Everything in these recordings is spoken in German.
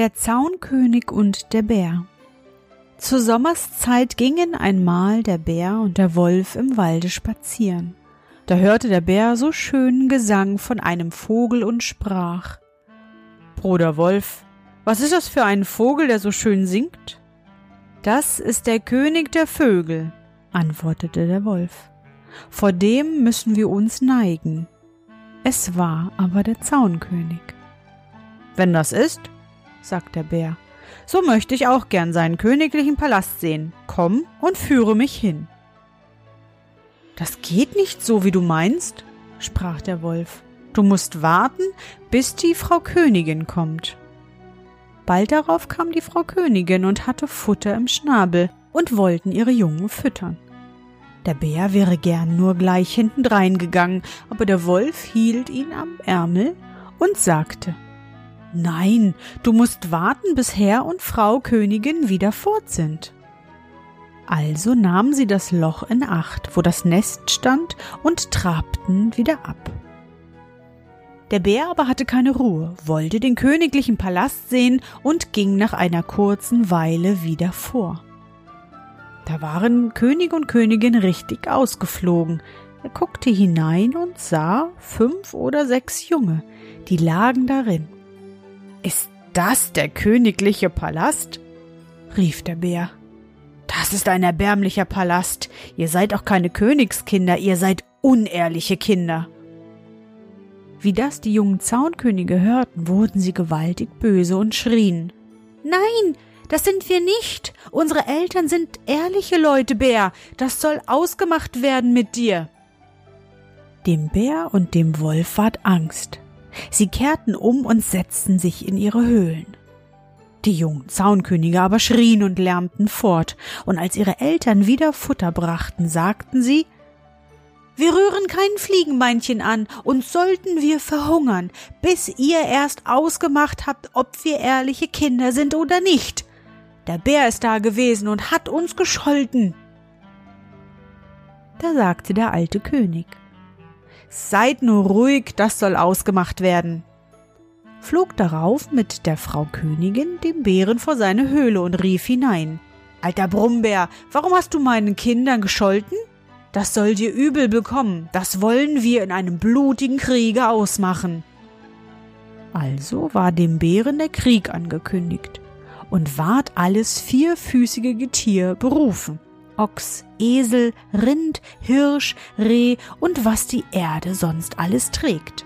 Der Zaunkönig und der Bär Zur Sommerszeit gingen einmal der Bär und der Wolf im Walde spazieren. Da hörte der Bär so schönen Gesang von einem Vogel und sprach Bruder Wolf, was ist das für ein Vogel, der so schön singt? Das ist der König der Vögel, antwortete der Wolf. Vor dem müssen wir uns neigen. Es war aber der Zaunkönig. Wenn das ist, sagt der Bär, so möchte ich auch gern seinen königlichen Palast sehen. Komm und führe mich hin. Das geht nicht so, wie du meinst, sprach der Wolf. Du musst warten, bis die Frau Königin kommt. Bald darauf kam die Frau Königin und hatte Futter im Schnabel und wollten ihre Jungen füttern. Der Bär wäre gern nur gleich hintendrein gegangen, aber der Wolf hielt ihn am Ärmel und sagte Nein, du musst warten, bis Herr und Frau Königin wieder fort sind. Also nahmen sie das Loch in Acht, wo das Nest stand, und trabten wieder ab. Der Bär aber hatte keine Ruhe, wollte den königlichen Palast sehen und ging nach einer kurzen Weile wieder vor. Da waren König und Königin richtig ausgeflogen. Er guckte hinein und sah fünf oder sechs Junge, die lagen darin. Ist das der königliche Palast? rief der Bär. Das ist ein erbärmlicher Palast. Ihr seid auch keine Königskinder, ihr seid unehrliche Kinder. Wie das die jungen Zaunkönige hörten, wurden sie gewaltig böse und schrien. Nein, das sind wir nicht. Unsere Eltern sind ehrliche Leute, Bär. Das soll ausgemacht werden mit dir. Dem Bär und dem Wolf ward Angst. Sie kehrten um und setzten sich in ihre Höhlen. Die jungen Zaunkönige aber schrien und lärmten fort, und als ihre Eltern wieder Futter brachten, sagten sie, wir rühren kein Fliegenbeinchen an, und sollten wir verhungern, bis ihr erst ausgemacht habt, ob wir ehrliche Kinder sind oder nicht. Der Bär ist da gewesen und hat uns gescholten. Da sagte der alte König, Seid nur ruhig, das soll ausgemacht werden. Flog darauf mit der Frau Königin dem Bären vor seine Höhle und rief hinein, Alter Brummbär, warum hast du meinen Kindern gescholten? Das soll dir übel bekommen, das wollen wir in einem blutigen Kriege ausmachen. Also war dem Bären der Krieg angekündigt und ward alles vierfüßige Getier berufen. Ochs, Esel, Rind, Hirsch, Reh und was die Erde sonst alles trägt.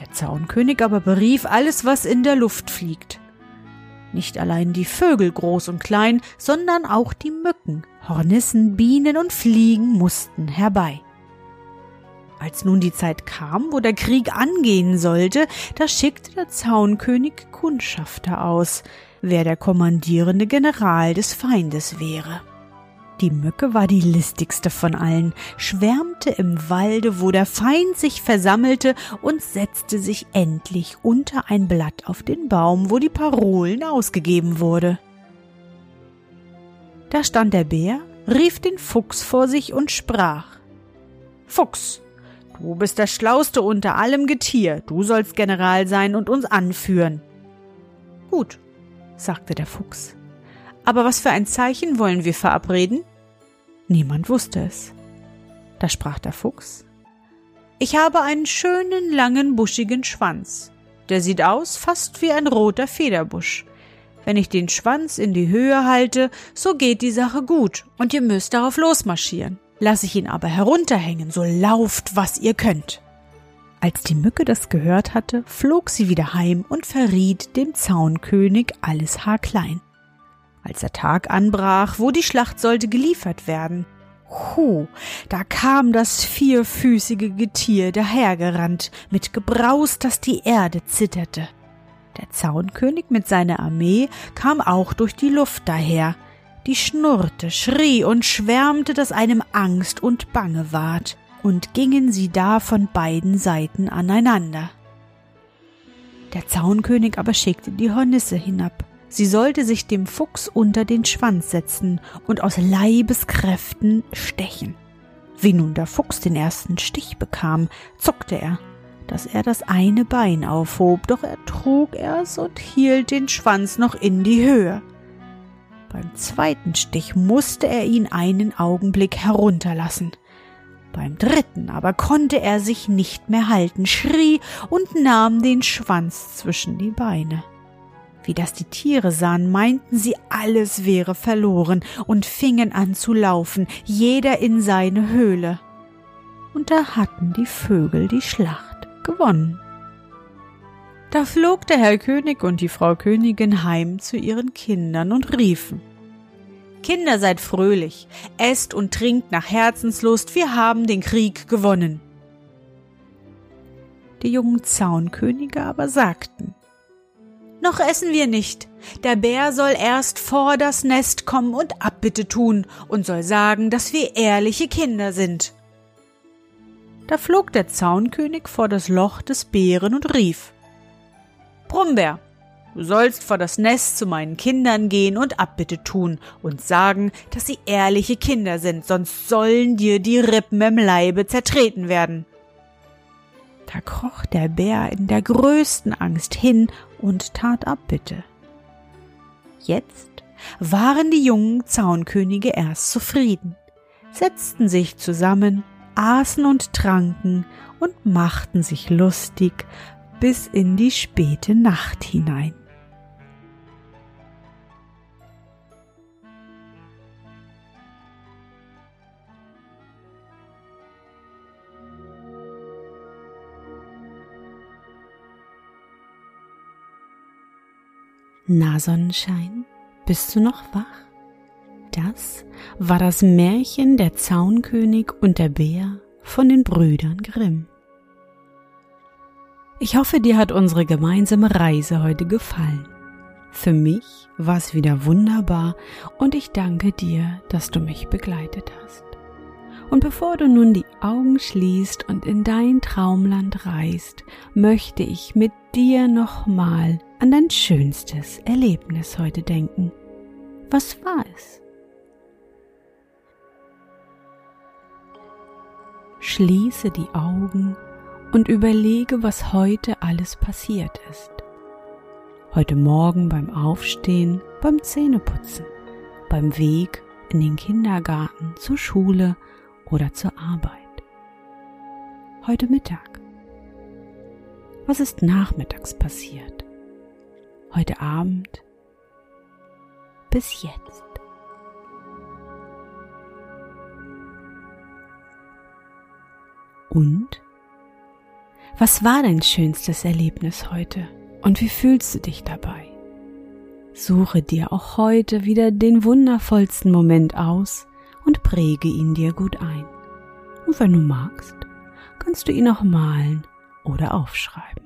Der Zaunkönig aber berief alles, was in der Luft fliegt. Nicht allein die Vögel groß und klein, sondern auch die Mücken, Hornissen, Bienen und Fliegen mussten herbei. Als nun die Zeit kam, wo der Krieg angehen sollte, da schickte der Zaunkönig Kundschafter aus, wer der kommandierende General des Feindes wäre. Die Mücke war die listigste von allen, schwärmte im Walde, wo der Feind sich versammelte, und setzte sich endlich unter ein Blatt auf den Baum, wo die Parolen ausgegeben wurde. Da stand der Bär, rief den Fuchs vor sich und sprach Fuchs, du bist der Schlauste unter allem Getier, du sollst General sein und uns anführen. Gut, sagte der Fuchs. Aber was für ein Zeichen wollen wir verabreden? Niemand wusste es. Da sprach der Fuchs Ich habe einen schönen, langen, buschigen Schwanz. Der sieht aus fast wie ein roter Federbusch. Wenn ich den Schwanz in die Höhe halte, so geht die Sache gut und ihr müsst darauf losmarschieren. Lass ich ihn aber herunterhängen, so lauft, was ihr könnt. Als die Mücke das gehört hatte, flog sie wieder heim und verriet dem Zaunkönig alles haarklein. Als der Tag anbrach, wo die Schlacht sollte geliefert werden, hu, da kam das vierfüßige Getier dahergerannt, mit Gebraus, dass die Erde zitterte. Der Zaunkönig mit seiner Armee kam auch durch die Luft daher, die schnurrte, schrie und schwärmte, dass einem Angst und Bange ward, und gingen sie da von beiden Seiten aneinander. Der Zaunkönig aber schickte die Hornisse hinab. Sie sollte sich dem Fuchs unter den Schwanz setzen und aus Leibeskräften stechen. Wie nun der Fuchs den ersten Stich bekam, zuckte er, dass er das eine Bein aufhob, doch er trug es und hielt den Schwanz noch in die Höhe. Beim zweiten Stich musste er ihn einen Augenblick herunterlassen. Beim dritten aber konnte er sich nicht mehr halten, schrie und nahm den Schwanz zwischen die Beine. Wie das die Tiere sahen, meinten sie, alles wäre verloren und fingen an zu laufen, jeder in seine Höhle. Und da hatten die Vögel die Schlacht gewonnen. Da flog der Herr König und die Frau Königin heim zu ihren Kindern und riefen Kinder, seid fröhlich, esst und trinkt nach Herzenslust, wir haben den Krieg gewonnen. Die jungen Zaunkönige aber sagten Noch essen wir nicht, der Bär soll erst vor das Nest kommen und Abbitte tun und soll sagen, dass wir ehrliche Kinder sind. Da flog der Zaunkönig vor das Loch des Bären und rief Brummbär, Du sollst vor das Nest zu meinen Kindern gehen und Abbitte tun und sagen, dass sie ehrliche Kinder sind, sonst sollen dir die Rippen im Leibe zertreten werden. Da kroch der Bär in der größten Angst hin und tat Abbitte. Jetzt waren die jungen Zaunkönige erst zufrieden, setzten sich zusammen, aßen und tranken und machten sich lustig bis in die späte Nacht hinein. Na Sonnenschein, bist du noch wach? Das war das Märchen der Zaunkönig und der Bär von den Brüdern Grimm. Ich hoffe, dir hat unsere gemeinsame Reise heute gefallen. Für mich war es wieder wunderbar und ich danke dir, dass du mich begleitet hast. Und bevor du nun die Augen schließt und in dein Traumland reist, möchte ich mit dir nochmal an dein schönstes Erlebnis heute denken. Was war es? Schließe die Augen und überlege, was heute alles passiert ist. Heute Morgen beim Aufstehen, beim Zähneputzen, beim Weg in den Kindergarten, zur Schule oder zur Arbeit. Heute Mittag. Was ist nachmittags passiert? Heute Abend? Bis jetzt. Und? Was war dein schönstes Erlebnis heute? Und wie fühlst du dich dabei? Suche dir auch heute wieder den wundervollsten Moment aus und präge ihn dir gut ein. Und wenn du magst, kannst du ihn auch malen oder aufschreiben.